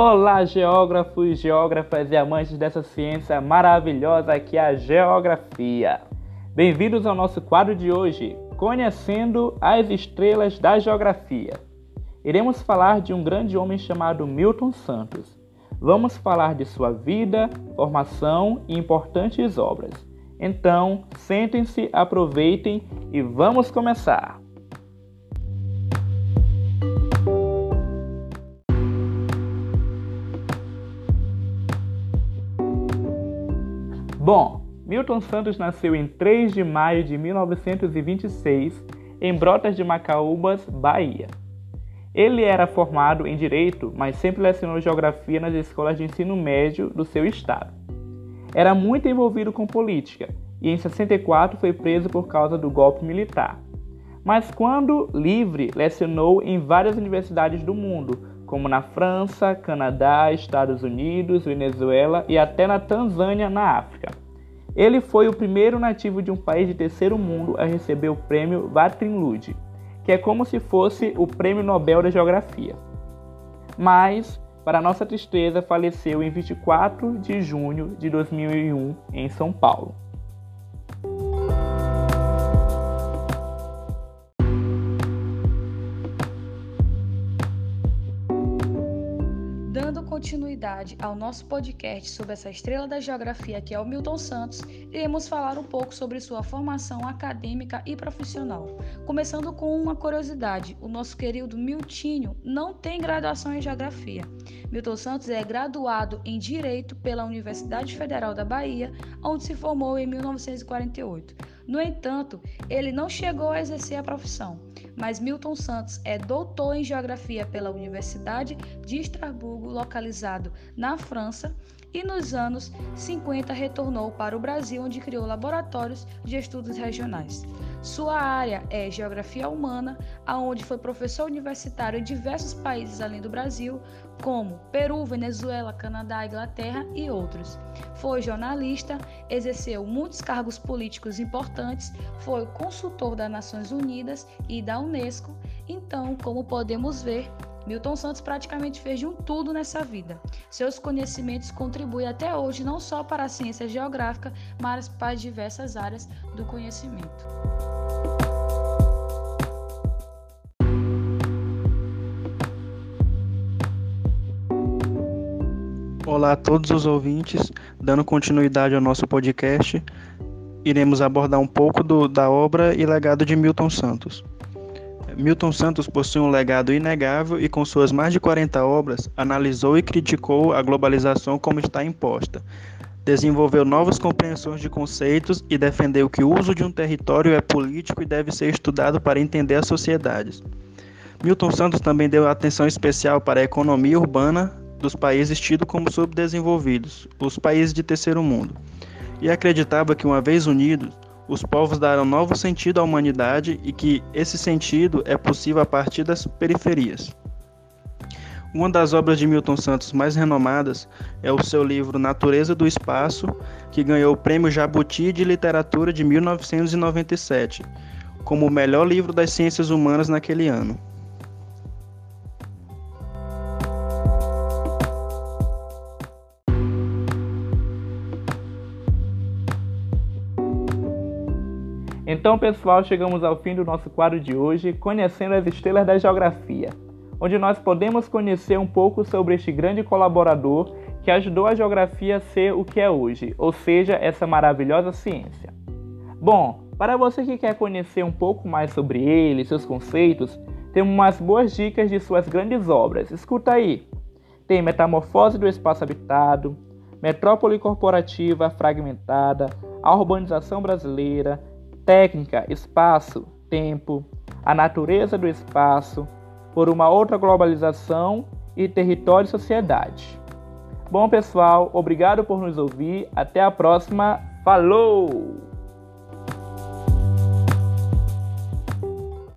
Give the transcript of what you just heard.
Olá, geógrafos, geógrafas e amantes dessa ciência maravilhosa que é a geografia. Bem-vindos ao nosso quadro de hoje, Conhecendo as Estrelas da Geografia. Iremos falar de um grande homem chamado Milton Santos. Vamos falar de sua vida, formação e importantes obras. Então, sentem-se, aproveitem e vamos começar! Bom, Milton Santos nasceu em 3 de maio de 1926 em Brotas de Macaúbas, Bahia. Ele era formado em Direito, mas sempre lecionou Geografia nas escolas de ensino médio do seu estado. Era muito envolvido com política e em 64 foi preso por causa do golpe militar. Mas quando livre, lecionou em várias universidades do mundo, como na França, Canadá, Estados Unidos, Venezuela e até na Tanzânia, na África. Ele foi o primeiro nativo de um país de terceiro mundo a receber o prêmio Vatrin Lud, que é como se fosse o Prêmio Nobel da Geografia. Mas, para nossa tristeza, faleceu em 24 de junho de 2001 em São Paulo. Continuidade ao nosso podcast sobre essa estrela da geografia que é o Milton Santos, iremos falar um pouco sobre sua formação acadêmica e profissional. Começando com uma curiosidade: o nosso querido Miltinho não tem graduação em geografia. Milton Santos é graduado em Direito pela Universidade Federal da Bahia, onde se formou em 1948. No entanto, ele não chegou a exercer a profissão mas Milton Santos é doutor em Geografia pela Universidade de Estrasburgo, localizado na França, e nos anos 50 retornou para o Brasil, onde criou laboratórios de estudos regionais. Sua área é Geografia Humana, aonde foi professor universitário em diversos países além do Brasil, como Peru, Venezuela, Canadá, Inglaterra e outros. Foi jornalista, exerceu muitos cargos políticos importantes, foi consultor das Nações Unidas e da Unesco. Então, como podemos ver, Milton Santos praticamente fez de um tudo nessa vida. Seus conhecimentos contribuem até hoje não só para a ciência geográfica, mas para diversas áreas do conhecimento. Olá a todos os ouvintes, dando continuidade ao nosso podcast, iremos abordar um pouco do, da obra e legado de Milton Santos. Milton Santos possui um legado inegável e, com suas mais de 40 obras, analisou e criticou a globalização como está imposta. Desenvolveu novas compreensões de conceitos e defendeu que o uso de um território é político e deve ser estudado para entender as sociedades. Milton Santos também deu atenção especial para a economia urbana dos países tidos como subdesenvolvidos, os países de terceiro mundo, e acreditava que, uma vez unidos, os povos darão novo sentido à humanidade e que esse sentido é possível a partir das periferias. Uma das obras de Milton Santos mais renomadas é o seu livro Natureza do Espaço, que ganhou o Prêmio Jabuti de Literatura de 1997, como o melhor livro das ciências humanas naquele ano. Então, pessoal, chegamos ao fim do nosso quadro de hoje, Conhecendo as Estrelas da Geografia, onde nós podemos conhecer um pouco sobre este grande colaborador que ajudou a geografia a ser o que é hoje, ou seja, essa maravilhosa ciência. Bom, para você que quer conhecer um pouco mais sobre ele, seus conceitos, temos umas boas dicas de suas grandes obras. Escuta aí. Tem Metamorfose do Espaço Habitado, Metrópole Corporativa Fragmentada, A Urbanização Brasileira, técnica, espaço, tempo, a natureza do espaço, por uma outra globalização e território e sociedade. Bom, pessoal, obrigado por nos ouvir. Até a próxima. Falou!